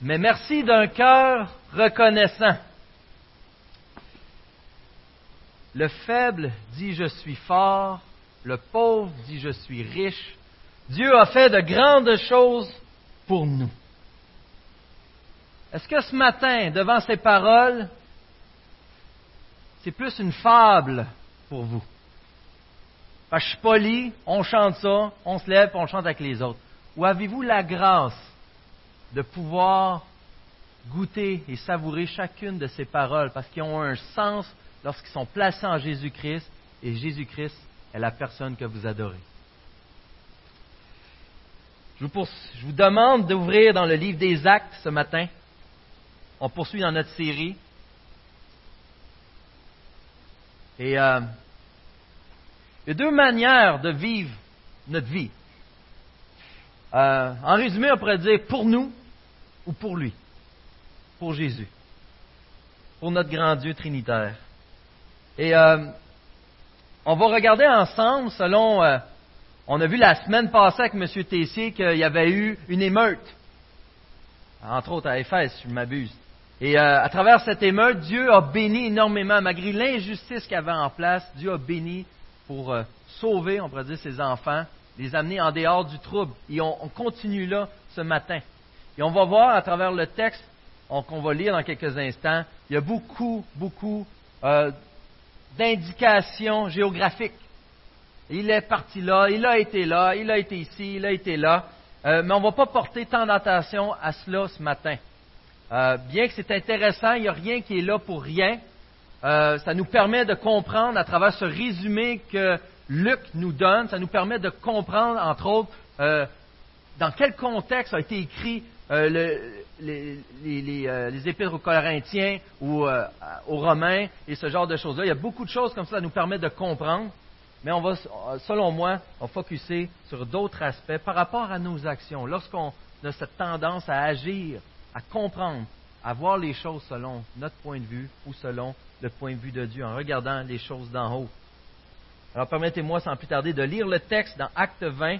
mais merci d'un cœur reconnaissant. Le faible dit je suis fort, le pauvre dit je suis riche. Dieu a fait de grandes choses pour nous. Est-ce que ce matin, devant ces paroles, c'est plus une fable pour vous? Parce que je suis poli, on chante ça, on se lève, on chante avec les autres. Ou avez-vous la grâce de pouvoir goûter et savourer chacune de ces paroles parce qu'ils ont un sens lorsqu'ils sont placés en Jésus-Christ et Jésus-Christ est la personne que vous adorez. Je vous, demande d'ouvrir dans le livre des Actes ce matin. On poursuit dans notre série. Et euh, il y a deux manières de vivre notre vie. Euh, en résumé, on pourrait dire pour nous ou pour lui, pour Jésus, pour notre grand Dieu trinitaire. Et euh, on va regarder ensemble selon... Euh, on a vu la semaine passée avec M. Tessier qu'il y avait eu une émeute, entre autres à Éphèse, si je m'abuse. Et euh, à travers cette émeute, Dieu a béni énormément, malgré l'injustice qu'il avait en place, Dieu a béni pour sauver, on pourrait dire, ses enfants, les amener en dehors du trouble. Et on, continue là ce matin. Et on va voir à travers le texte qu'on va lire dans quelques instants, il y a beaucoup, beaucoup euh, d'indications géographiques. Il est parti là, il a été là, il a été ici, il a été là. mais on ne va pas porter tant d'attention à cela ce matin. Euh, bien que c'est intéressant, il n'y a rien qui est là pour rien. Euh, ça nous permet de comprendre à travers ce résumé que Luc nous donne, ça nous permet de comprendre, entre autres, euh, dans quel contexte a été écrit les, les, épîtres aux Corinthiens ou aux Romains et ce genre de choses-là. Il y a beaucoup de choses comme ça, ça nous permet de comprendre. Mais on va, selon moi, on focuser sur d'autres aspects par rapport à nos actions. Lorsqu'on a cette tendance à agir à comprendre, à voir les choses selon notre point de vue ou selon le point de vue de Dieu, en regardant les choses d'en haut. Alors permettez-moi sans plus tarder de lire le texte dans Acte 20,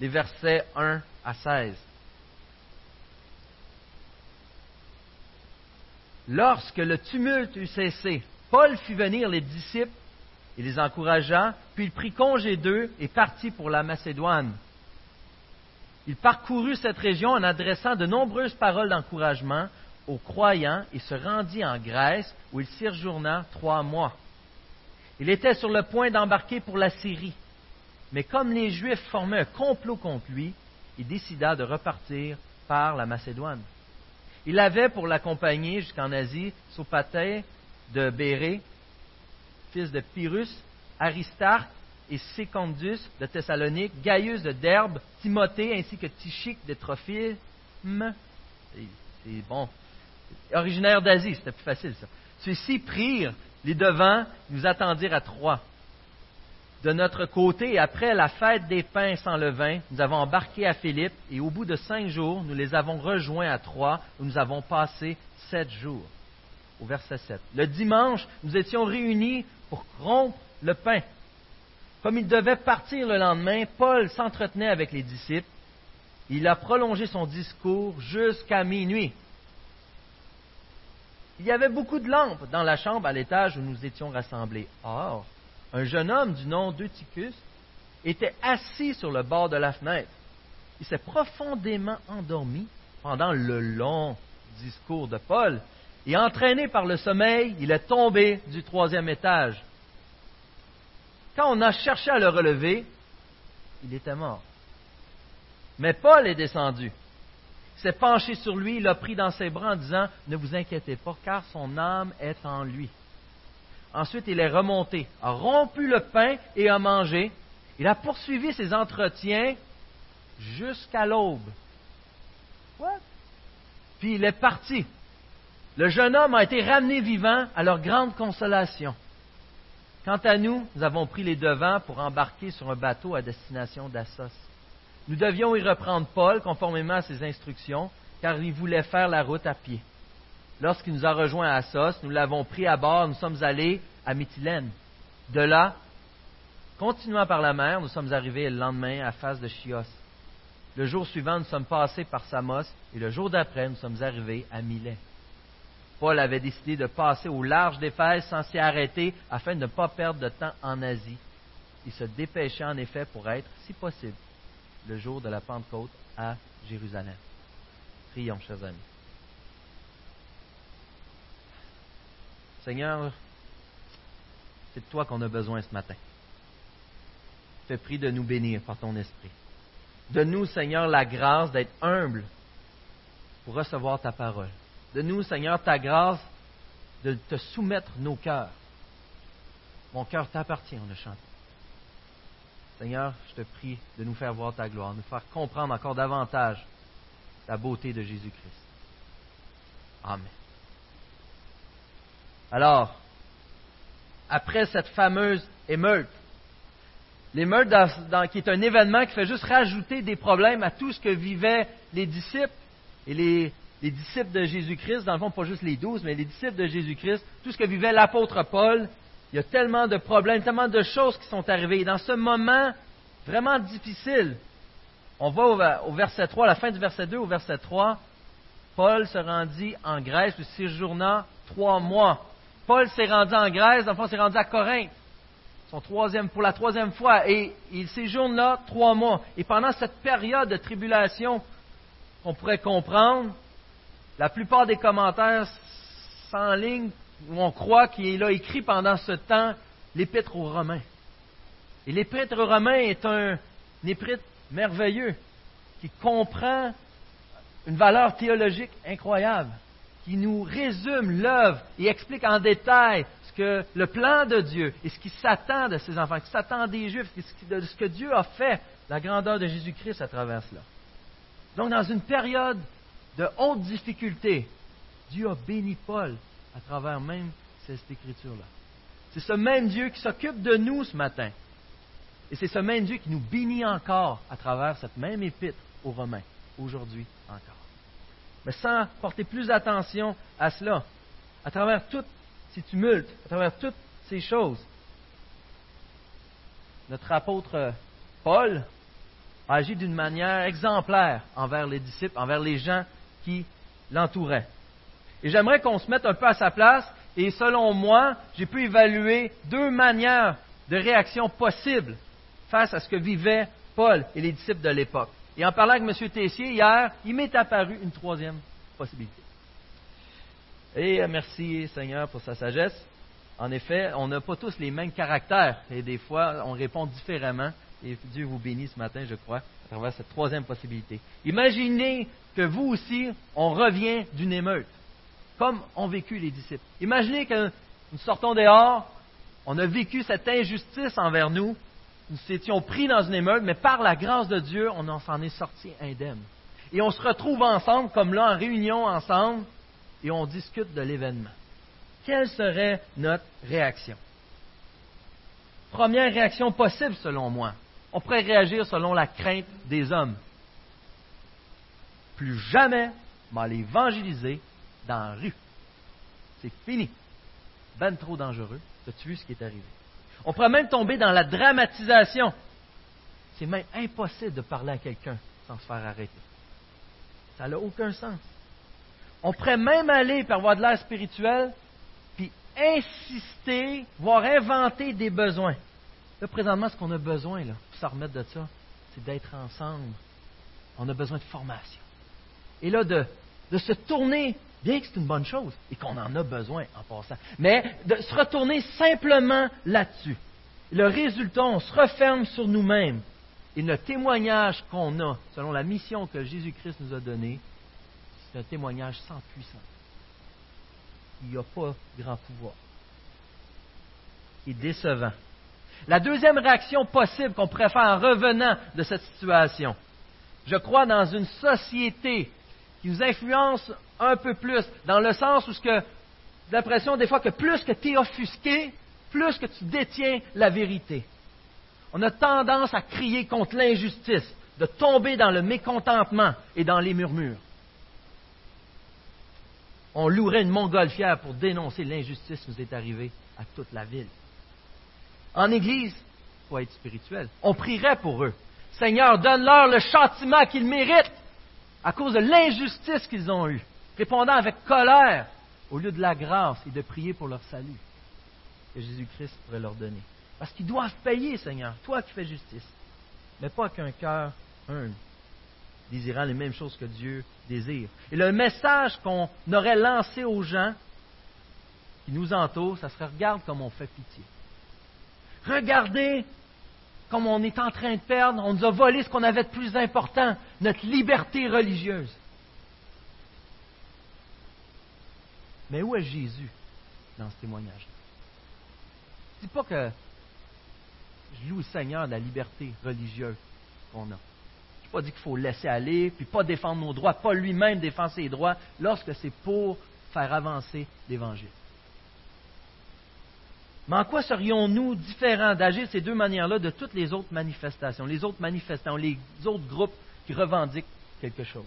les versets 1 à 16. Lorsque le tumulte eut cessé, Paul fit venir les disciples et les encouragea, puis il prit congé d'eux et partit pour la Macédoine. Il parcourut cette région en adressant de nombreuses paroles d'encouragement aux croyants et se rendit en Grèce où il séjourna trois mois. Il était sur le point d'embarquer pour la Syrie, mais comme les Juifs formaient un complot contre lui, il décida de repartir par la Macédoine. Il avait pour l'accompagner jusqu'en Asie Sopater de Bérée, fils de Pyrrhus, Aristarque et Secondus de Thessalonique, Gaius de Derbe, Timothée ainsi que Tychique de Trophime. C'est bon. Originaire d'Asie, c'était plus facile ça. Ceux-ci prirent les devants, nous attendirent à Troyes. De notre côté, après la fête des pains sans levain, nous avons embarqué à Philippe et au bout de cinq jours, nous les avons rejoints à Troyes où nous avons passé sept jours. Au verset 7. Le dimanche, nous étions réunis pour rompre le pain. Comme il devait partir le lendemain, Paul s'entretenait avec les disciples. Il a prolongé son discours jusqu'à minuit. Il y avait beaucoup de lampes dans la chambre à l'étage où nous étions rassemblés. Or, un jeune homme du nom d'Eutychus était assis sur le bord de la fenêtre. Il s'est profondément endormi pendant le long discours de Paul, et entraîné par le sommeil, il est tombé du troisième étage. Quand on a cherché à le relever, il était mort. Mais Paul est descendu. S'est penché sur lui, l'a pris dans ses bras en disant Ne vous inquiétez pas, car son âme est en lui. Ensuite, il est remonté, a rompu le pain et a mangé. Il a poursuivi ses entretiens jusqu'à l'aube. Puis il est parti. Le jeune homme a été ramené vivant à leur grande consolation. Quant à nous, nous avons pris les devants pour embarquer sur un bateau à destination d'Assos. Nous devions y reprendre Paul conformément à ses instructions, car il voulait faire la route à pied. Lorsqu'il nous a rejoints à Assos, nous l'avons pris à bord, nous sommes allés à Mytilène. De là, continuant par la mer, nous sommes arrivés le lendemain à face de Chios. Le jour suivant, nous sommes passés par Samos et le jour d'après, nous sommes arrivés à Milet. Paul avait décidé de passer au large d'Éphèse sans s'y arrêter afin de ne pas perdre de temps en Asie. Il se dépêchait en effet pour être, si possible, le jour de la Pentecôte à Jérusalem. Prions, chers amis. Seigneur, c'est de toi qu'on a besoin ce matin. Je te prie de nous bénir par ton esprit. Donne-nous, Seigneur, la grâce d'être humble pour recevoir ta parole. Donne-nous, Seigneur, ta grâce de te soumettre nos cœurs. Mon cœur t'appartient, on le chante. Seigneur, je te prie de nous faire voir ta gloire, de nous faire comprendre encore davantage la beauté de Jésus-Christ. Amen. Alors, après cette fameuse émeute, l'émeute qui est un événement qui fait juste rajouter des problèmes à tout ce que vivaient les disciples et les, les disciples de Jésus-Christ, dans le fond, pas juste les douze, mais les disciples de Jésus-Christ, tout ce que vivait l'apôtre Paul, il y a tellement de problèmes, tellement de choses qui sont arrivées. Dans ce moment vraiment difficile, on va au, verset 3, à la fin du verset 2 au verset 3, Paul se rendit en Grèce, où séjourna trois mois. Paul s'est rendu en Grèce, dans le fond, s'est rendu à Corinthe, pour la troisième fois, et il séjourne là trois mois. Et pendant cette période de tribulation, qu'on pourrait comprendre, la plupart des commentaires ligne où on croit qu'il a écrit pendant ce temps l'Épître aux Romains. Et l'Épître aux Romains est un, épître merveilleux qui comprend une valeur théologique incroyable, qui nous résume l'œuvre et explique en détail ce que le plan de Dieu et ce qui s'attend de ses enfants, ce qui s'attend des Juifs, de ce que Dieu a fait, la grandeur de Jésus-Christ à travers cela. Donc, dans une période de haute difficulté, Dieu a béni Paul à travers même cette écriture-là. C'est ce même Dieu qui s'occupe de nous ce matin. Et c'est ce même Dieu qui nous bénit encore à travers cette même épître aux Romains, aujourd'hui encore. Mais sans porter plus attention à cela, à travers tous ces tumultes, à travers toutes ces choses, notre apôtre Paul a agi d'une manière exemplaire envers les disciples, envers les gens qui l'entouraient. Et j'aimerais qu'on se mette un peu à sa place. Et selon moi, j'ai pu évaluer deux manières de réaction possibles face à ce que vivaient Paul et les disciples de l'époque. Et en parlant avec M. Tessier hier, il m'est apparu une troisième possibilité. Et euh, merci Seigneur pour sa sagesse. En effet, on n'a pas tous les mêmes caractères et des fois, on répond différemment. Et Dieu vous bénit ce matin, je crois, à travers cette troisième possibilité. Imaginez que vous aussi, on revient d'une émeute comme ont vécu les disciples. Imaginez que nous sortons dehors, on a vécu cette injustice envers nous, nous étions pris dans une émeute, mais par la grâce de Dieu, on s'en est sorti indemne. Et on se retrouve ensemble, comme là, en réunion ensemble, et on discute de l'événement. Quelle serait notre réaction? Première réaction possible, selon moi. On pourrait réagir selon la crainte des hommes. Plus jamais mal évangéliser dans la rue. C'est fini. Ben trop dangereux. As-tu vu ce qui est arrivé? On pourrait même tomber dans la dramatisation. C'est même impossible de parler à quelqu'un sans se faire arrêter. Ça n'a aucun sens. On pourrait même aller par voie de l'air spirituel, puis insister, voire inventer des besoins. Là, présentement, ce qu'on a besoin, là, pour s'en remettre de ça, c'est d'être ensemble. On a besoin de formation. Et là, de, de se tourner bien que c'est une bonne chose et qu'on en a besoin en passant, mais de se retourner simplement là-dessus. Le résultat, on se referme sur nous-mêmes et le témoignage qu'on a, selon la mission que Jésus-Christ nous a donnée, c'est un témoignage sans puissance. Il n'y a pas grand pouvoir. Est décevant. La deuxième réaction possible qu'on pourrait faire en revenant de cette situation, je crois dans une société qui nous influence un peu plus, dans le sens où que l'impression des fois que plus que tu es offusqué, plus que tu détiens la vérité. On a tendance à crier contre l'injustice, de tomber dans le mécontentement et dans les murmures. On louerait une montgolfière pour dénoncer l'injustice qui nous est arrivée à toute la ville. En Église, il faut être spirituel. On prierait pour eux. Seigneur, donne-leur le châtiment qu'ils méritent à cause de l'injustice qu'ils ont eue, répondant avec colère au lieu de la grâce et de prier pour leur salut que Jésus-Christ pourrait leur donner. Parce qu'ils doivent payer, Seigneur, toi qui fais justice, mais pas qu'un cœur humble, désirant les mêmes choses que Dieu désire. Et le message qu'on aurait lancé aux gens qui nous entourent, ça serait regarde comme on fait pitié. Regardez comme on est en train de perdre, on nous a volé ce qu'on avait de plus important, notre liberté religieuse. Mais où est Jésus dans ce témoignage Je ne dis pas que je loue le Seigneur de la liberté religieuse qu'on a. Je n'ai pas dit qu'il faut laisser aller, puis pas défendre nos droits, pas lui-même défendre ses droits, lorsque c'est pour faire avancer l'Évangile. Mais en quoi serions-nous différents d'agir ces deux manières-là de toutes les autres manifestations, les autres manifestants, les autres groupes qui revendiquent quelque chose,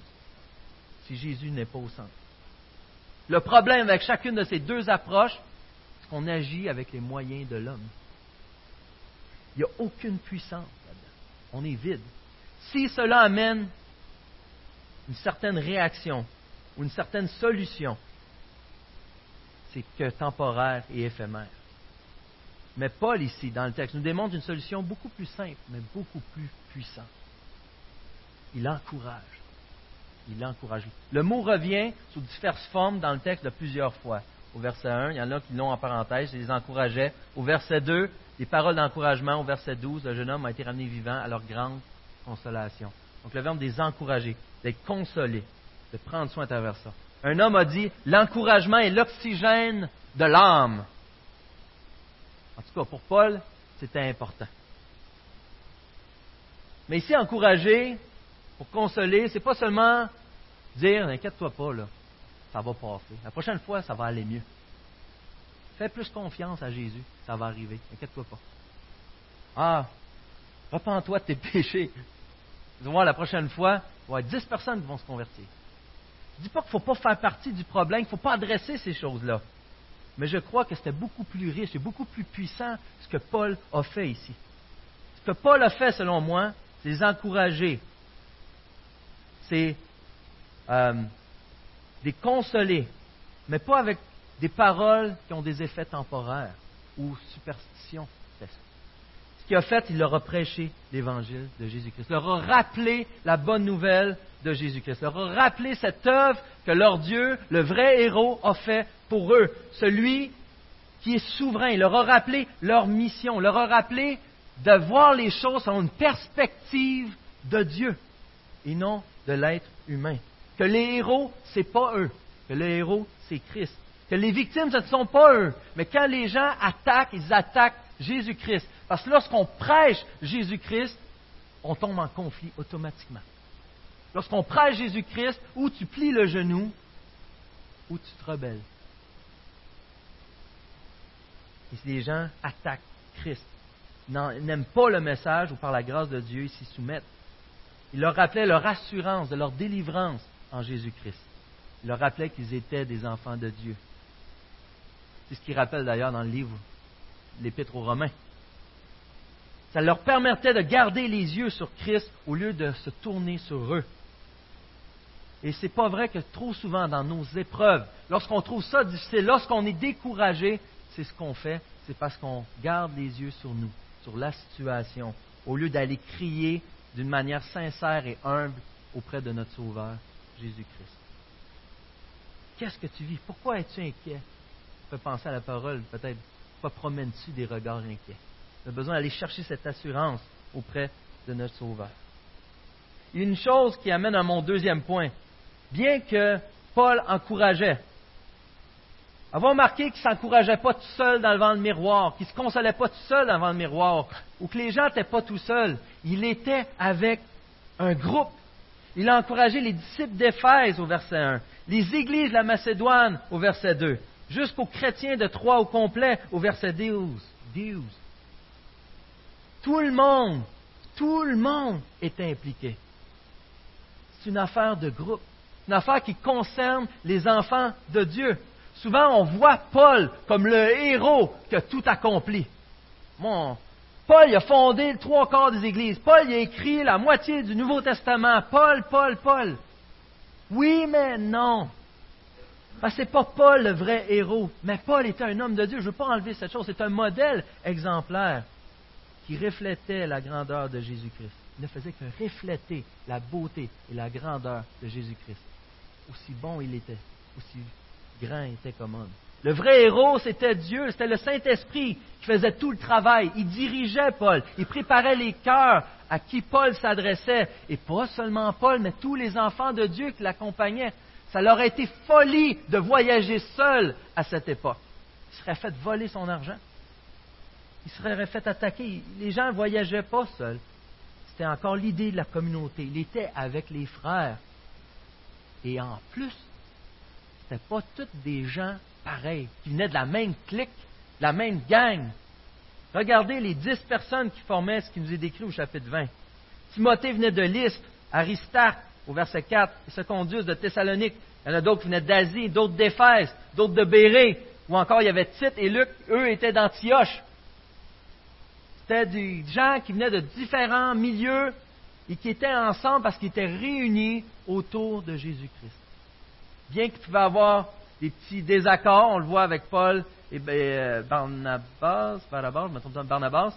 si Jésus n'est pas au centre? Le problème avec chacune de ces deux approches, c'est qu'on agit avec les moyens de l'homme. Il n'y a aucune puissance là-dedans. On est vide. Si cela amène une certaine réaction ou une certaine solution, c'est que temporaire et éphémère. Mais Paul, ici, dans le texte, nous démontre une solution beaucoup plus simple, mais beaucoup plus puissante. Il encourage. Il encourage. Le mot revient sous diverses formes dans le texte de plusieurs fois. Au verset 1, il y en a qui l'ont en parenthèse, il les encourageait. Au verset 2, des paroles d'encouragement. Au verset 12, le jeune homme a été ramené vivant à leur grande consolation. Donc le verbe des encourager, d'être consolé, de prendre soin à travers ça. Un homme a dit, l'encouragement est l'oxygène de l'âme. En tout cas, pour Paul, c'était important. Mais ici, encourager, pour consoler, c'est pas seulement dire, n'inquiète-toi pas, là, ça va passer. La prochaine fois, ça va aller mieux. Fais plus confiance à Jésus, ça va arriver. N'inquiète-toi pas. Ah, repens-toi de tes péchés. Tu voir, la prochaine fois, il y avoir 10 personnes qui vont se convertir. Je dis pas qu'il ne faut pas faire partie du problème, qu'il ne faut pas adresser ces choses-là. Mais je crois que c'était beaucoup plus riche et beaucoup plus puissant ce que Paul a fait ici. Ce que Paul a fait, selon moi, c'est les encourager. C'est euh, les consoler, mais pas avec des paroles qui ont des effets temporaires ou superstitions. Ce qu'il a fait, il leur a prêché l'évangile de Jésus-Christ. Leur a rappelé la bonne nouvelle de Jésus-Christ. Leur a rappelé cette œuvre que leur Dieu, le vrai héros, a fait pour eux. Celui qui est souverain. Il leur a rappelé leur mission. Leur a rappelé de voir les choses dans une perspective de Dieu et non de l'être humain. Que les héros, ce n'est pas eux. Que le héros, c'est Christ. Que les victimes, ce ne sont pas eux. Mais quand les gens attaquent, ils attaquent Jésus-Christ. Parce que lorsqu'on prêche Jésus-Christ, on tombe en conflit automatiquement. Lorsqu'on prêche Jésus-Christ, ou tu plies le genou, ou tu te rebelles. Et si les gens attaquent Christ, n'aiment pas le message ou par la grâce de Dieu, ils s'y soumettent. Il leur rappelait leur assurance de leur délivrance en Jésus-Christ. Il leur rappelait qu'ils étaient des enfants de Dieu. C'est ce qu'il rappelle d'ailleurs dans le livre, l'Épître aux Romains. Ça leur permettait de garder les yeux sur Christ au lieu de se tourner sur eux. Et c'est pas vrai que trop souvent dans nos épreuves, lorsqu'on trouve ça difficile, lorsqu'on est découragé, c'est ce qu'on fait, c'est parce qu'on garde les yeux sur nous, sur la situation, au lieu d'aller crier d'une manière sincère et humble auprès de notre Sauveur, Jésus-Christ. Qu'est-ce que tu vis? Pourquoi es-tu inquiet? Tu peux penser à la parole, peut-être. Pourquoi promènes-tu des regards inquiets? Tu as besoin d'aller chercher cette assurance auprès de notre Sauveur. A une chose qui amène à mon deuxième point. Bien que Paul encourageait, avoir remarqué qu'il ne s'encourageait pas tout seul devant le miroir, qu'il ne se consolait pas tout seul devant le miroir, ou que les gens n'étaient pas tout seuls. Il était avec un groupe. Il a encouragé les disciples d'Éphèse au verset 1, les églises de la Macédoine au verset 2, jusqu'aux chrétiens de Troyes au complet au verset 12. 12. Tout le monde, tout le monde est impliqué. C'est une affaire de groupe, une affaire qui concerne les enfants de Dieu. Souvent, on voit Paul comme le héros qui a tout accompli. Moi, Paul a fondé le trois quarts des églises. Paul a écrit la moitié du Nouveau Testament. Paul, Paul, Paul. Oui, mais non. Ce n'est pas Paul le vrai héros. Mais Paul était un homme de Dieu. Je ne veux pas enlever cette chose. C'est un modèle exemplaire qui reflétait la grandeur de Jésus-Christ. Il ne faisait que refléter la beauté et la grandeur de Jésus-Christ. Aussi bon il était, aussi grand il était comme homme. Le vrai héros, c'était Dieu, c'était le Saint-Esprit qui faisait tout le travail. Il dirigeait Paul, il préparait les cœurs à qui Paul s'adressait. Et pas seulement Paul, mais tous les enfants de Dieu qui l'accompagnaient. Ça leur a été folie de voyager seul à cette époque. Il serait fait voler son argent. Il serait fait attaquer. Les gens ne voyageaient pas seuls. C'était encore l'idée de la communauté. Il était avec les frères. Et en plus, ce pas tous des gens pareils, qui venaient de la même clique, de la même gang. Regardez les dix personnes qui formaient ce qui nous est décrit au chapitre 20. Timothée venait de Lystre, Aristarque, au verset 4, et Secondus de Thessalonique. Il y en a d'autres qui venaient d'Asie, d'autres d'Éphèse, d'autres de Bérée, ou encore il y avait Tite et Luc, eux étaient d'Antioche. C'était des gens qui venaient de différents milieux et qui étaient ensemble parce qu'ils étaient réunis autour de Jésus-Christ. Bien qu'ils pouvaient avoir des petits désaccords, on le voit avec Paul et ben, euh, Barnabas, Barnabas, je me trompe Barnabas,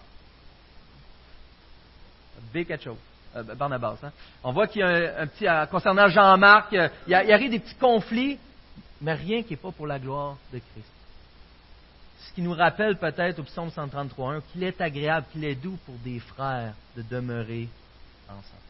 B quelque. Euh, Barnabas. Hein. On voit qu'il y a un, petit, euh, concernant Jean-Marc, il, il, arrive des petits conflits, mais rien qui n'est pas pour la gloire de Christ. Ce qui nous rappelle peut-être au psaume 133.1 qu'il est agréable, qu'il est doux pour des frères de demeurer ensemble.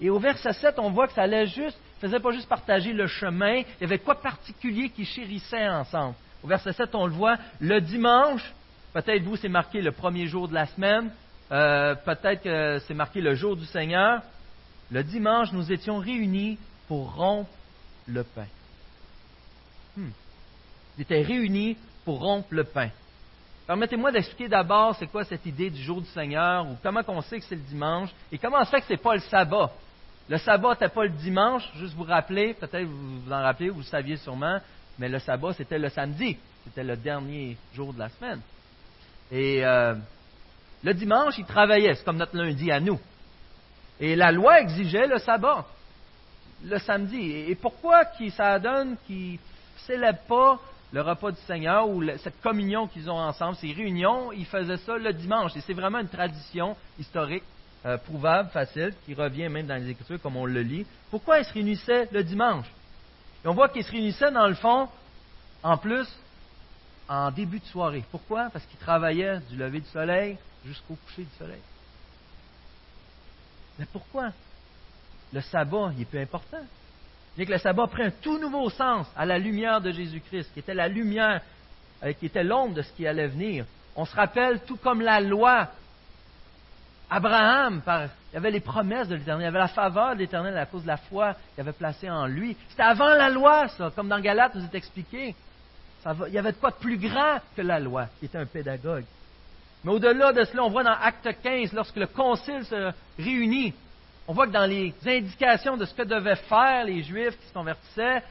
Et au verset 7, on voit que ça allait juste, faisait pas juste partager le chemin, il y avait quoi particulier qui chérissait ensemble. Au verset 7, on le voit, le dimanche, peut-être vous, c'est marqué le premier jour de la semaine, euh, peut-être que c'est marqué le jour du Seigneur. Le dimanche, nous étions réunis pour rompre le pain. Hmm. Ils étaient réunis pour rompre le pain. Permettez-moi d'expliquer d'abord c'est quoi cette idée du jour du Seigneur, ou comment on sait que c'est le dimanche, et comment on sait que ce n'est pas le sabbat. Le sabbat n'était pas le dimanche, juste vous rappeler, peut-être vous vous en rappelez, vous le saviez sûrement, mais le sabbat c'était le samedi, c'était le dernier jour de la semaine. Et euh, le dimanche, ils travaillaient, c'est comme notre lundi à nous. Et la loi exigeait le sabbat, le samedi. Et pourquoi ça donne qu'ils ne célèbrent pas le repas du Seigneur ou cette communion qu'ils ont ensemble, ces réunions, ils faisaient ça le dimanche. Et c'est vraiment une tradition historique, euh, prouvable, facile, qui revient même dans les Écritures comme on le lit. Pourquoi ils se réunissaient le dimanche? Et on voit qu'ils se réunissaient dans le fond, en plus, en début de soirée. Pourquoi? Parce qu'ils travaillaient du lever du soleil jusqu'au coucher du soleil. Mais pourquoi? Le sabbat, il est plus important. Bien que le sabbat pris un tout nouveau sens à la lumière de Jésus-Christ, qui était la lumière, euh, qui était l'ombre de ce qui allait venir. On se rappelle, tout comme la loi, Abraham, par, il y avait les promesses de l'Éternel, il y avait la faveur de l'Éternel à cause de la foi qu'il avait placée en lui. C'était avant la loi, ça, comme dans Galate nous est expliqué. il y avait de quoi de plus grand que la loi, qui était un pédagogue. Mais au-delà de cela, on voit dans Acte 15, lorsque le concile se réunit, on voit que dans les indications de ce que devaient faire les Juifs qui se convertissaient,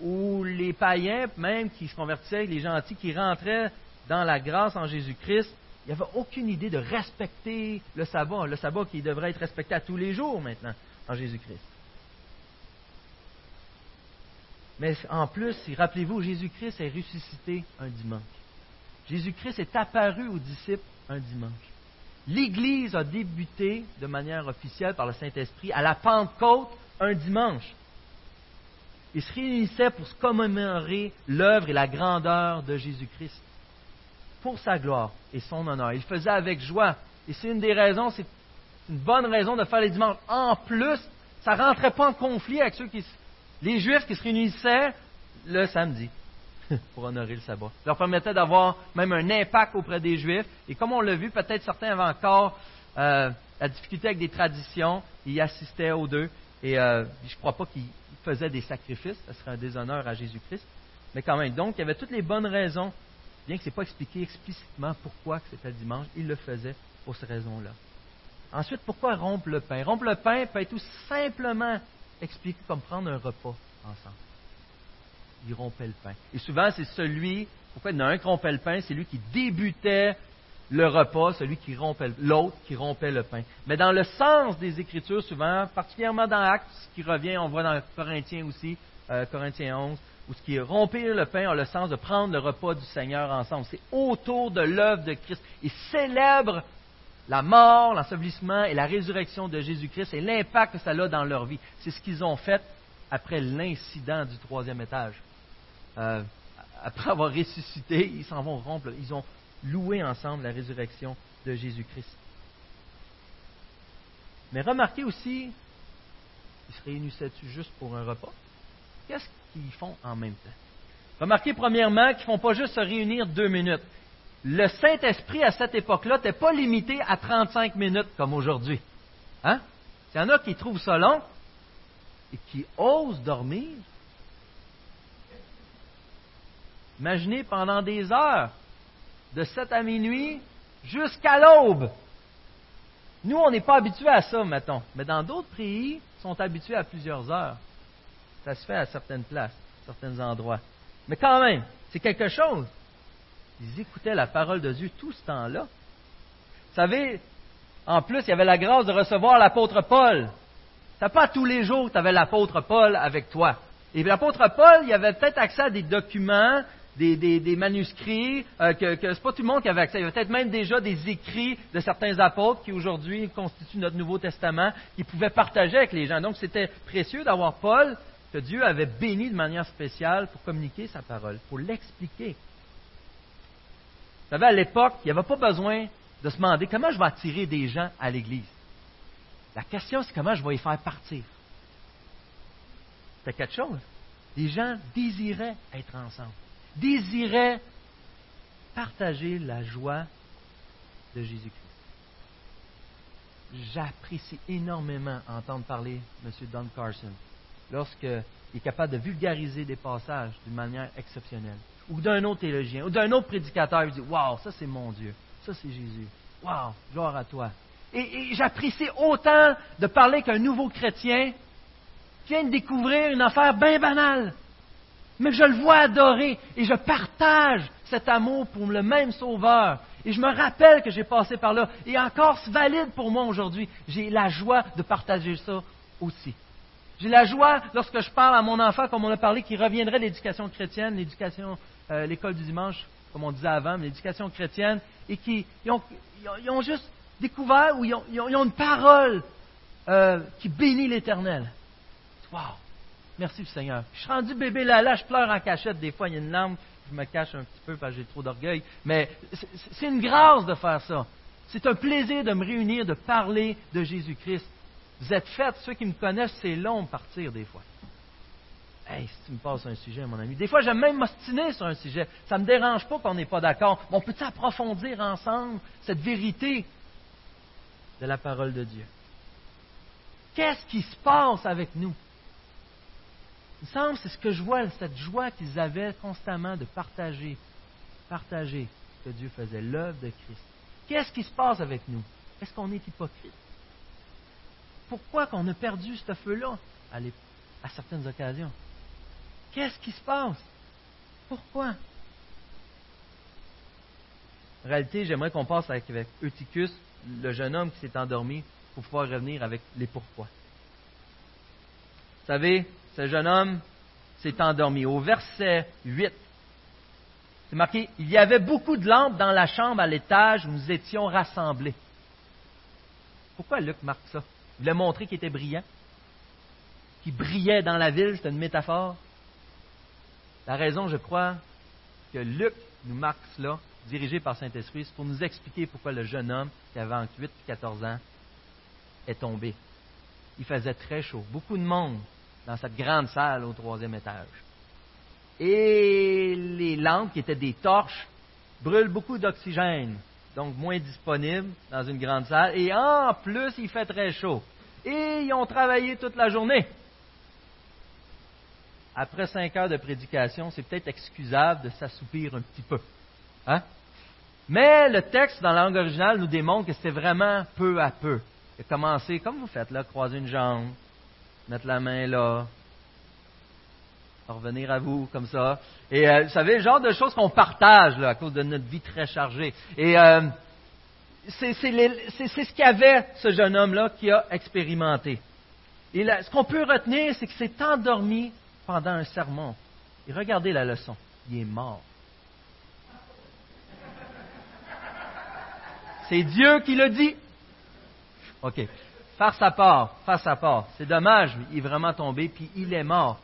ou les païens même qui se convertissaient, les gentils qui rentraient dans la grâce en Jésus-Christ, il n'y avait aucune idée de respecter le sabbat, le sabbat qui devrait être respecté à tous les jours maintenant en Jésus-Christ. Mais en plus, rappelez-vous, Jésus-Christ est ressuscité un dimanche. Jésus-Christ est apparu aux disciples un dimanche. L'Église a débuté de manière officielle par le Saint-Esprit à la Pentecôte un dimanche. Ils se réunissaient pour se commémorer l'œuvre et la grandeur de Jésus-Christ pour sa gloire et son honneur. Ils faisaient avec joie. Et c'est une des raisons, c'est une bonne raison de faire les dimanches. En plus, ça ne rentrait pas en conflit avec ceux qui, les Juifs qui se réunissaient le samedi. pour honorer le sabbat. Ça leur permettait d'avoir même un impact auprès des Juifs. Et comme on l'a vu, peut-être certains avaient encore euh, la difficulté avec des traditions. Ils assistaient aux deux. Et euh, je ne crois pas qu'ils faisaient des sacrifices. Ce serait un déshonneur à Jésus-Christ. Mais quand même, donc, il y avait toutes les bonnes raisons, bien que ce n'est pas expliqué explicitement pourquoi c'était dimanche, ils le faisaient pour ces raisons-là. Ensuite, pourquoi rompre le pain? Rompre le pain peut être tout simplement expliqué comme prendre un repas ensemble il rompait le pain. Et souvent, c'est celui, pourquoi il y en a un qui rompait le pain, c'est lui qui débutait le repas, celui qui rompait, l'autre qui rompait le pain. Mais dans le sens des Écritures, souvent, particulièrement dans Actes, ce qui revient, on voit dans Corinthiens aussi, euh, Corinthiens 11, où ce qui est rompir le pain a le sens de prendre le repas du Seigneur ensemble. C'est autour de l'œuvre de Christ. Ils célèbrent la mort, l'ensevelissement et la résurrection de Jésus-Christ et l'impact que ça a dans leur vie. C'est ce qu'ils ont fait après l'incident du troisième étage. Euh, après avoir ressuscité, ils s'en vont rompre. Ils ont loué ensemble la résurrection de Jésus-Christ. Mais remarquez aussi, ils se réunissaient-tu juste pour un repas? Qu'est-ce qu'ils font en même temps? Remarquez premièrement qu'ils ne font pas juste se réunir deux minutes. Le Saint-Esprit à cette époque-là n'était pas limité à 35 minutes comme aujourd'hui. Hein? Il y en a qui trouvent ça long et qui osent dormir. Imaginez pendant des heures, de 7 à minuit jusqu'à l'aube. Nous, on n'est pas habitués à ça, mettons. Mais dans d'autres pays, ils sont habitués à plusieurs heures. Ça se fait à certaines places, à certains endroits. Mais quand même, c'est quelque chose. Ils écoutaient la parole de Dieu tout ce temps-là. Vous savez, en plus, il y avait la grâce de recevoir l'apôtre Paul. Ce pas tous les jours que tu avais l'apôtre Paul avec toi. Et l'apôtre Paul, il avait peut-être accès à des documents, des, manuscrits, euh, que, que c'est pas tout le monde qui avait accès. Il y avait peut-être même déjà des écrits de certains apôtres qui aujourd'hui constituent notre Nouveau Testament, qui pouvaient partager avec les gens. Donc c'était précieux d'avoir Paul, que Dieu avait béni de manière spéciale pour communiquer sa parole, pour l'expliquer. Vous savez, à l'époque, il n'y avait pas besoin de se demander comment je vais attirer des gens à l'Église. La question, c'est comment je vais les faire partir. C'était quelque chose. Les gens désiraient être ensemble désirait partager la joie de Jésus-Christ. J'apprécie énormément entendre parler M. Don Carson lorsqu'il est capable de vulgariser des passages d'une manière exceptionnelle. Ou d'un autre théologien, ou d'un autre prédicateur, il dit Waouh, ça c'est mon Dieu, ça c'est Jésus. Waouh, gloire à toi. Et, et j'apprécie autant de parler qu'un nouveau chrétien vient de découvrir une affaire bien banale mais je le vois adorer et je partage cet amour pour le même Sauveur. Et je me rappelle que j'ai passé par là. Et encore, c'est valide pour moi aujourd'hui. J'ai la joie de partager ça aussi. J'ai la joie lorsque je parle à mon enfant, comme on a parlé, qui reviendrait l'éducation chrétienne, l'éducation, euh, l'école du dimanche, comme on disait avant, l'éducation chrétienne, et qui ont, juste découvert ou ils ont, une parole euh, qui bénit l'Éternel. Wow! Merci Seigneur. Je suis rendu bébé là, je pleure en cachette. Des fois, il y a une larme, je me cache un petit peu parce que j'ai trop d'orgueil. Mais c'est une grâce de faire ça. C'est un plaisir de me réunir, de parler de Jésus-Christ. Vous êtes faits, ceux qui me connaissent, c'est long de partir des fois. Hey, si tu me passes un sujet, mon ami. Des fois, j'aime même m'ostiner sur un sujet. Ça ne me dérange pas qu'on n'est pas d'accord. on peut approfondir ensemble cette vérité de la parole de Dieu? Qu'est-ce qui se passe avec nous? Il me semble, c'est ce que je vois, cette joie qu'ils avaient constamment de partager, partager que Dieu faisait, l'œuvre de Christ. Qu'est-ce qui se passe avec nous? Est-ce qu'on est hypocrite? Pourquoi qu'on a perdu ce feu-là à, à certaines occasions? Qu'est-ce qui se passe? Pourquoi? En réalité, j'aimerais qu'on passe avec, avec Eutychus, le jeune homme qui s'est endormi, pour pouvoir revenir avec les pourquoi. Vous savez, ce jeune homme s'est endormi. Au verset 8, c'est marqué, il y avait beaucoup de lampes dans la chambre à l'étage où nous étions rassemblés. Pourquoi Luc marque ça? Il voulait montrer qu'il était brillant, qu'il brillait dans la ville, c'est une métaphore. La raison, je crois, que Luc nous marque cela, dirigé par Saint-Esprit, c'est pour nous expliquer pourquoi le jeune homme, qui avait entre 8 et 14 ans, est tombé. Il faisait très chaud. Beaucoup de monde dans cette grande salle au troisième étage. Et les lampes, qui étaient des torches, brûlent beaucoup d'oxygène, donc moins disponible dans une grande salle. Et en plus, il fait très chaud. Et ils ont travaillé toute la journée. Après cinq heures de prédication, c'est peut-être excusable de s'assoupir un petit peu. Hein? Mais le texte dans la langue originale nous démontre que c'était vraiment peu à peu. Il a commencé, comme vous faites là, croiser une jambe, mettre la main là, revenir à vous comme ça. Et euh, vous savez, le genre de choses qu'on partage là, à cause de notre vie très chargée. Et euh, c'est ce qu'avait ce jeune homme-là qui a expérimenté. Et ce qu'on peut retenir, c'est qu'il s'est endormi pendant un sermon. Et regardez la leçon. Il est mort. C'est Dieu qui le dit. OK. Faire sa part, faire sa part. C'est dommage, il est vraiment tombé, puis il est mort.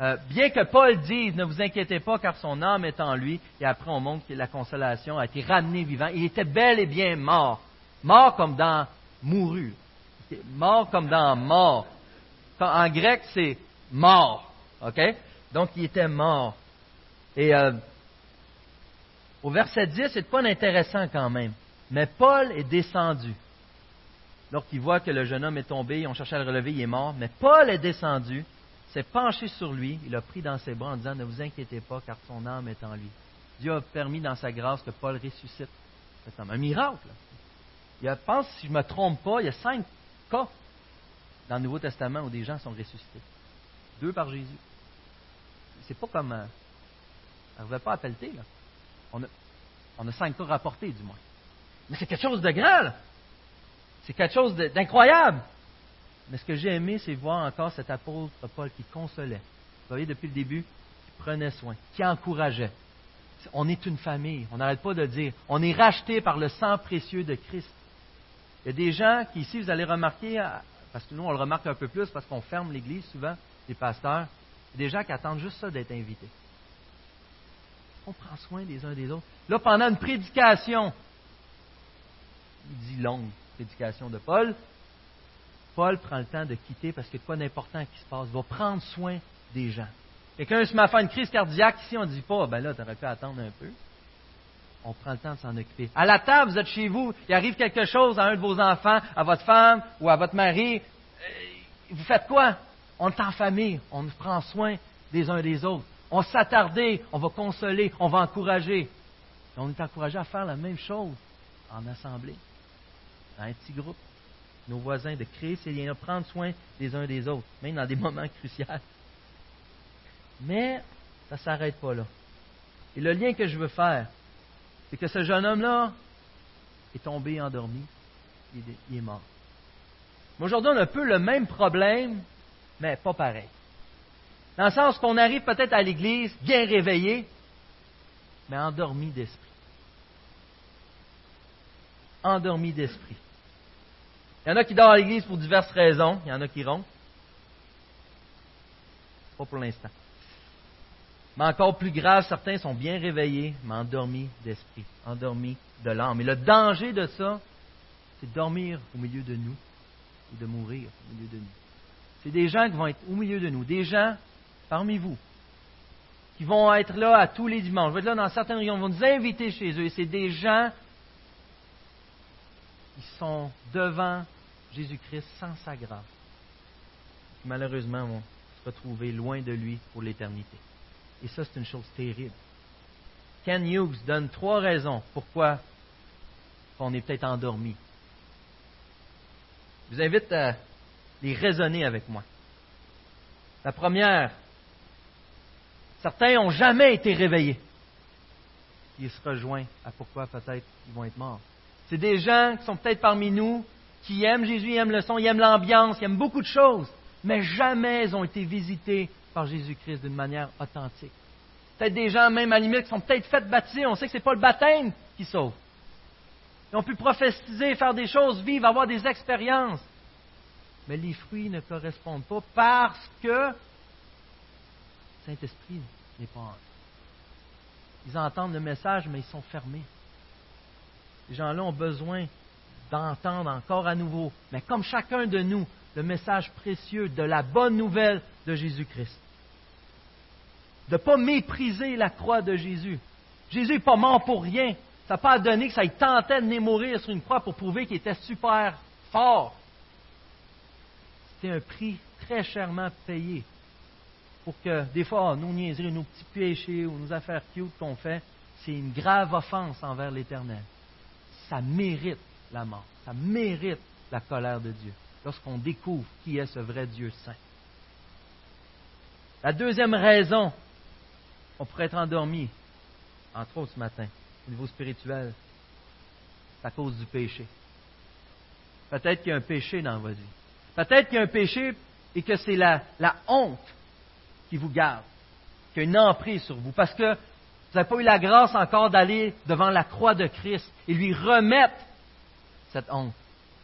Euh, bien que Paul dise, ne vous inquiétez pas, car son âme est en lui, et après on montre que la consolation a été ramenée vivant. Il était bel et bien mort. Mort comme dans mouru. Mort comme dans mort. En grec, c'est mort. OK? Donc, il était mort. Et euh, au verset 10, c'est pas intéressant quand même. Mais Paul est descendu. Lorsqu'il voit que le jeune homme est tombé, on cherchait à le relever, il est mort. Mais Paul est descendu, s'est penché sur lui, il a pris dans ses bras en disant Ne vous inquiétez pas, car son âme est en lui. Dieu a permis dans sa grâce que Paul ressuscite. Un miracle. Il y a, pense, si je ne me trompe pas, il y a cinq cas dans le Nouveau Testament où des gens sont ressuscités. Deux par Jésus. C'est pas comme. Euh, on ne pas à pelleter, là. On a, on a cinq cas rapportés, du moins. Mais c'est quelque chose de grand, C'est quelque chose d'incroyable. Mais ce que j'ai aimé, c'est voir encore cet apôtre Paul qui consolait. Vous voyez, depuis le début, qui prenait soin, qui encourageait. On est une famille. On n'arrête pas de dire. On est racheté par le sang précieux de Christ. Il y a des gens qui, ici, vous allez remarquer, parce que nous, on le remarque un peu plus parce qu'on ferme l'Église souvent, les pasteurs, il y a des gens qui attendent juste ça d'être invités. On prend soin des uns des autres. Là, pendant une prédication, il dit longue prédication de Paul, Paul prend le temps de quitter parce qu'il a pas d'important qui se passe. Il va prendre soin des gens. Quelqu'un se met à faire une crise cardiaque ici, on ne dit pas, ben là, tu aurais pu attendre un peu. On prend le temps de s'en occuper. À la table, vous êtes chez vous, il arrive quelque chose à un de vos enfants, à votre femme ou à votre mari. Euh, vous faites quoi? On est en famille, on prend soin des uns des autres. On s'attarder, on va consoler, on va encourager. Et on est encouragé à faire la même chose en assemblée dans un petit groupe, nos voisins, de créer ces liens, de prendre soin des uns des autres, même dans des moments cruciaux. Mais ça ne s'arrête pas là. Et le lien que je veux faire, c'est que ce jeune homme-là est tombé endormi, il est, mort. Mais aujourd'hui, on a un peu le même problème, mais pas pareil. Dans le sens qu'on arrive peut-être à l'église bien réveillé, mais endormi d'esprit. Endormi d'esprit. Il y en a qui dorment à l'église pour diverses raisons. Il y en a qui rompent. Pas pour l'instant. Mais encore plus grave, certains sont bien réveillés, mais endormis d'esprit, endormis de l'âme. Et le danger de ça, c'est de dormir au milieu de nous et de mourir au milieu de nous. C'est des gens qui vont être au milieu de nous, des gens parmi vous qui vont être là à tous les dimanches, vont être là dans certaines réunions, vont nous inviter chez eux. C'est des gens qui sont devant Jésus-Christ sans sa grâce. Malheureusement, vont se retrouver loin de lui pour l'éternité. Et ça, c'est une chose terrible. Ken Hughes donne trois raisons pourquoi on est peut-être endormi. Je vous invite à les raisonner avec moi. La première, certains n'ont jamais été réveillés. Ils se rejoignent à pourquoi peut-être ils vont être morts. C'est des gens qui sont peut-être parmi nous, qui aiment Jésus, ils aiment le son, ils aiment l'ambiance, ils aiment beaucoup de choses, mais jamais ils ont été visités par Jésus-Christ d'une manière authentique. Peut-être des gens, même à la limite, qui sont peut-être faits baptiser, on sait que ce n'est pas le baptême qui sauve. Ils ont pu prophétiser, faire des choses, vivre, avoir des expériences. Mais les fruits ne correspondent pas parce que le Saint-Esprit n'est pas en Ils entendent le message, mais ils sont fermés. Ces gens-là ont besoin d'entendre encore à nouveau, mais comme chacun de nous, le message précieux de la bonne nouvelle de Jésus-Christ. De ne pas mépriser la croix de Jésus. Jésus n'est pas mort pour rien. Ça n'a pas donné que ça ait tentait de mourir sur une croix pour prouver qu'il était super fort. C'était un prix très chèrement payé pour que, des fois, nos niaiseries, nos petits péchés ou nos affaires cute qu'on fait, c'est une grave offense envers l'Éternel ça mérite la mort. Ça mérite la colère de Dieu lorsqu'on découvre qui est ce vrai Dieu saint. La deuxième raison, on pourrait être endormi, entre autres ce matin, au niveau spirituel, c'est à cause du péché. Peut-être qu'il y a un péché dans votre vie. Peut-être qu'il y a un péché et que c'est la, la honte qui vous garde, qui a une emprise sur vous, parce que vous n'avez pas eu la grâce encore d'aller devant la croix de Christ et lui remettre cette honte.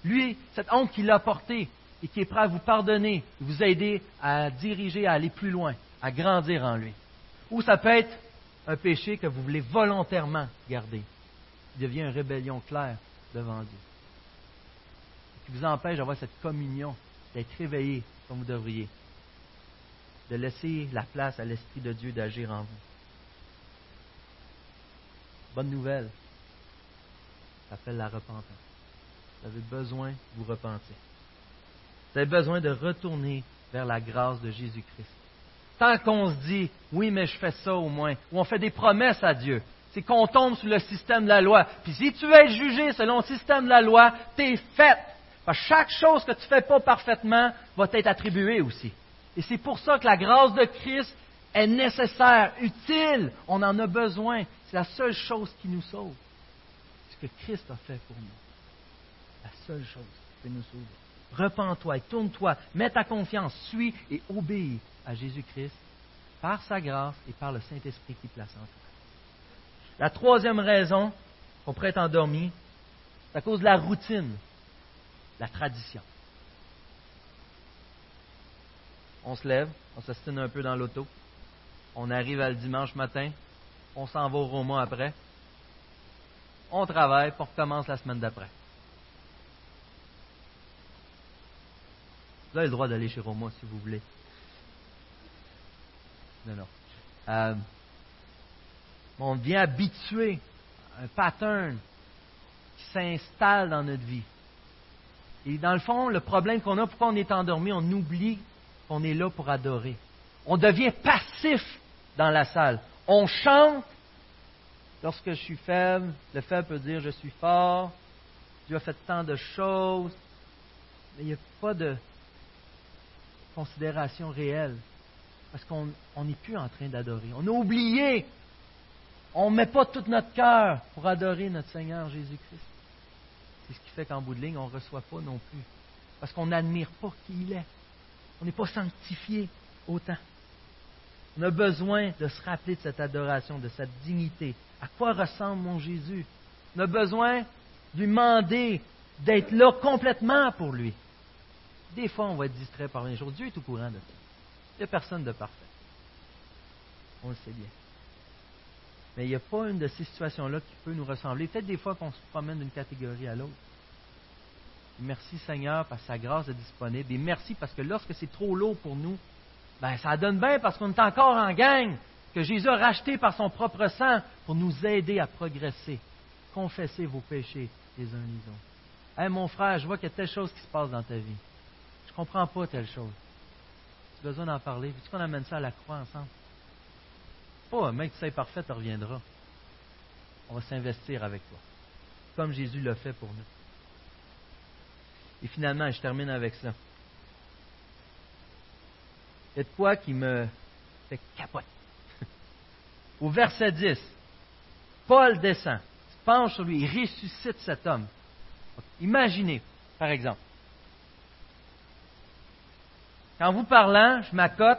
Lui, cette honte qu'il a portée et qui est prêt à vous pardonner, vous aider à diriger, à aller plus loin, à grandir en lui. Ou ça peut être un péché que vous voulez volontairement garder, qui devient une rébellion claire devant Dieu, qui vous empêche d'avoir cette communion, d'être réveillé comme vous devriez, de laisser la place à l'Esprit de Dieu d'agir en vous. Bonne nouvelle, ça s'appelle la repentance. Vous avez besoin de vous repentir. Vous avez besoin de retourner vers la grâce de Jésus-Christ. Tant qu'on se dit, oui, mais je fais ça au moins, ou on fait des promesses à Dieu, c'est qu'on tombe sous le système de la loi. Puis si tu veux être jugé selon le système de la loi, t'es fait. Parce que chaque chose que tu ne fais pas parfaitement va t'être attribuée aussi. Et c'est pour ça que la grâce de Christ est nécessaire, utile. On en a besoin. C'est la seule chose qui nous sauve. Ce que Christ a fait pour nous. La seule chose qui peut nous sauver. Repends-toi, tourne-toi, mets ta confiance, suis et obéis à Jésus-Christ par sa grâce et par le Saint-Esprit qui place en toi. La troisième raison qu'on pourrait être endormi, c'est à cause de la routine, la tradition. On se lève, on s'astine un peu dans l'auto, on arrive le dimanche matin, on s'en va au roman après, on travaille, pour on recommence la semaine d'après. Vous avez le droit d'aller chez Roma si vous voulez. Non, non. Euh, on devient habitué à un pattern qui s'installe dans notre vie. Et dans le fond, le problème qu'on a, pourquoi on est endormi, on oublie qu'on est là pour adorer. On devient passif dans la salle. On chante lorsque je suis faible. Le faible peut dire je suis fort. Dieu a fait tant de choses. Mais il n'y a pas de considération réelle. Parce qu'on n'est plus en train d'adorer. On a oublié. On ne met pas tout notre cœur pour adorer notre Seigneur Jésus-Christ. C'est ce qui fait qu'en bout de ligne, on ne reçoit pas non plus. Parce qu'on n'admire pas qui il est. On n'est pas sanctifié autant. On a besoin de se rappeler de cette adoration, de cette dignité. À quoi ressemble mon Jésus? On a besoin de lui demander d'être là complètement pour lui. Des fois, on va être distrait par les choses. Dieu est au courant de ça. Il n'y a personne de parfait. On le sait bien. Mais il n'y a pas une de ces situations-là qui peut nous ressembler. Peut-être des fois qu'on se promène d'une catégorie à l'autre. Merci Seigneur parce que sa grâce est disponible. Et merci parce que lorsque c'est trop lourd pour nous, ben, ça donne bien parce qu'on est encore en gang, que Jésus a racheté par son propre sang pour nous aider à progresser. Confessez vos péchés les uns les autres. Hey, mon frère, je vois qu'il y a telle chose qui se passe dans ta vie. Je ne comprends pas telle chose. Tu as besoin d'en parler? Veux-tu qu'on amène ça à la croix ensemble? Pas un mec qui parfait, tu reviendras. On va s'investir avec toi. Comme Jésus l'a fait pour nous. Et finalement, je termine avec ça. Il quoi qui me fait capoter. Au verset 10, Paul descend, se penche sur lui, il ressuscite cet homme. Imaginez, par exemple, quand vous parlant, je m'accote,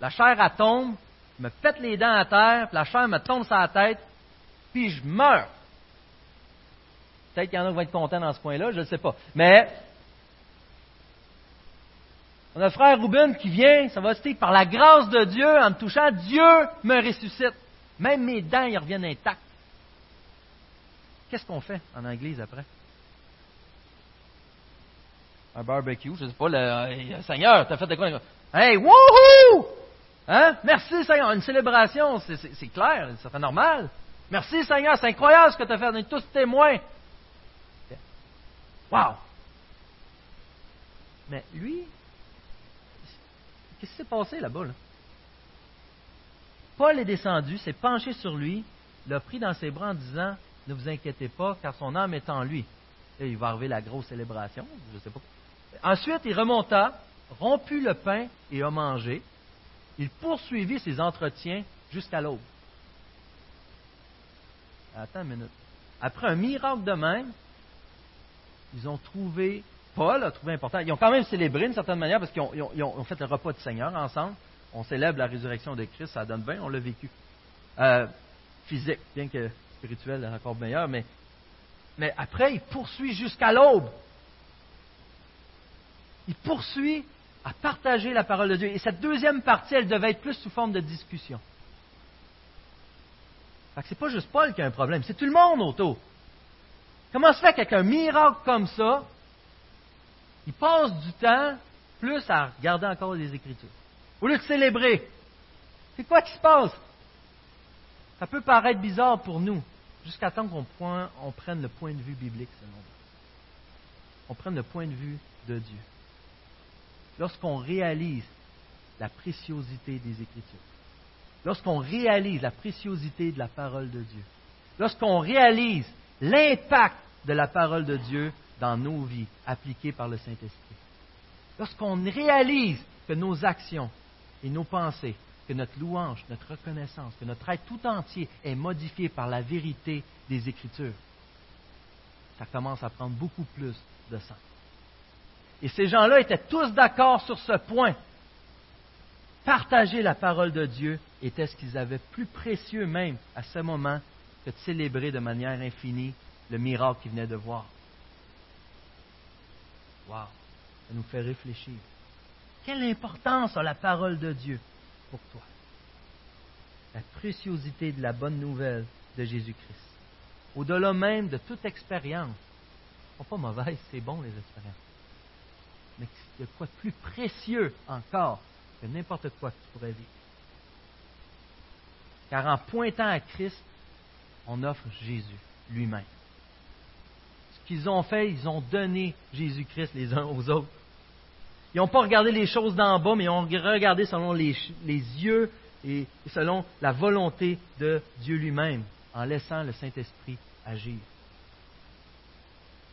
la chair à tombe, je me pète les dents à terre, puis la chair me tombe sur la tête, puis je meurs. Peut-être qu'il y en a qui vont être contents dans ce coin-là, je ne sais pas. Mais on a le frère Ruben qui vient, ça va se dire, par la grâce de Dieu, en me touchant, Dieu me ressuscite. Même mes dents, ils reviennent intacts. Qu'est-ce qu'on fait en Église après? Un barbecue, je ne sais pas, le, euh, Seigneur, t'as fait de quoi? Hey, wouhou! Hein? Merci Seigneur, une célébration, c'est clair, ça fait normal. Merci Seigneur, c'est incroyable ce que tu as fait, on est tous témoins. Wow! Mais lui, qu'est-ce qui s'est passé là-bas? Là? Paul est descendu, s'est penché sur lui, l'a pris dans ses bras en disant Ne vous inquiétez pas, car son âme est en lui. Il va arriver la grosse célébration, je sais pas. Ensuite, il remonta, romput le pain et a mangé. Il poursuivit ses entretiens jusqu'à l'aube. Attends une minute. après un miracle de même, ils ont trouvé, Paul a trouvé important, ils ont quand même célébré d'une certaine manière parce qu'ils ont, fait le repas du Seigneur ensemble. On célèbre la résurrection de Christ, ça donne bien, on l'a vécu. Euh, physique, bien que spirituel est encore meilleur, mais, mais après, il poursuit jusqu'à l'aube. Il poursuit à partager la parole de Dieu. Et cette deuxième partie, elle devait être plus sous forme de discussion. Ce n'est pas juste Paul qui a un problème, c'est tout le monde autour. Comment se fait qu'avec un miracle comme ça, il passe du temps plus à regarder encore les Écritures, au lieu de célébrer? C'est quoi qui se passe? Ça peut paraître bizarre pour nous, jusqu'à temps qu'on on prenne le point de vue biblique, selon On prenne le point de vue de Dieu. Lorsqu'on réalise la préciosité des Écritures, lorsqu'on réalise la préciosité de la parole de Dieu, lorsqu'on réalise l'impact de la parole de Dieu dans nos vies appliquées par le Saint-Esprit, lorsqu'on réalise que nos actions et nos pensées, que notre louange, notre reconnaissance, que notre être tout entier est modifié par la vérité des Écritures, ça commence à prendre beaucoup plus de sens. Et ces gens-là étaient tous d'accord sur ce point partager la parole de Dieu était ce qu'ils avaient plus précieux même à ce moment que de célébrer de manière infinie le miracle qu'ils venaient de voir. Wow, ça nous fait réfléchir. Quelle importance a la parole de Dieu pour toi? La préciosité de la bonne nouvelle de Jésus-Christ. Au-delà même de toute expérience. Ce pas mauvaises, c'est bon les expériences. Mais a quoi de plus précieux encore que n'importe quoi que tu pourrais vivre. Car en pointant à Christ, on offre Jésus lui-même. Qu'ils ont fait, ils ont donné Jésus-Christ les uns aux autres. Ils n'ont pas regardé les choses d'en bas, mais ils ont regardé selon les, les yeux et selon la volonté de Dieu lui-même, en laissant le Saint-Esprit agir.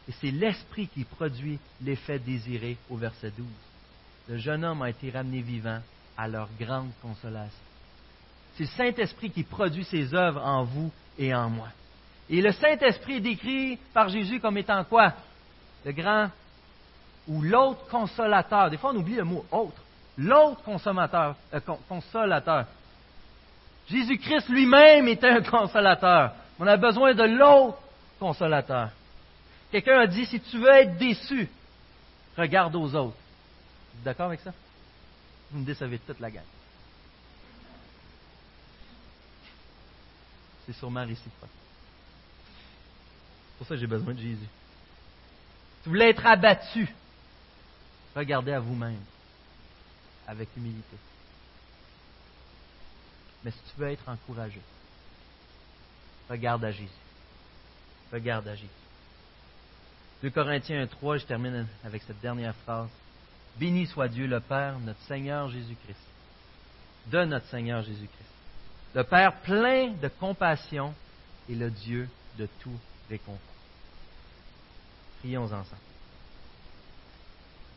Et c'est l'Esprit qui produit l'effet désiré au verset 12 le jeune homme a été ramené vivant à leur grande consolation. C'est le Saint-Esprit qui produit ses œuvres en vous et en moi. Et le Saint-Esprit est décrit par Jésus comme étant quoi? Le grand ou l'autre consolateur. Des fois, on oublie le mot autre. L'autre consommateur, euh, consolateur. Jésus-Christ lui-même était un consolateur. On a besoin de l'autre consolateur. Quelqu'un a dit, si tu veux être déçu, regarde aux autres d'accord avec ça? Vous me décevez toute la gang. C'est sûrement réciproque. Pour ça que j'ai besoin de Jésus. Si vous voulez être abattu, regardez à vous-même avec humilité. Mais si tu veux être encouragé, regarde à Jésus. Regarde à Jésus. 2 Corinthiens 1.3, je termine avec cette dernière phrase. Béni soit Dieu le Père, notre Seigneur Jésus-Christ, de notre Seigneur Jésus-Christ. Le Père plein de compassion et le Dieu de tout réconfort. Prions ensemble.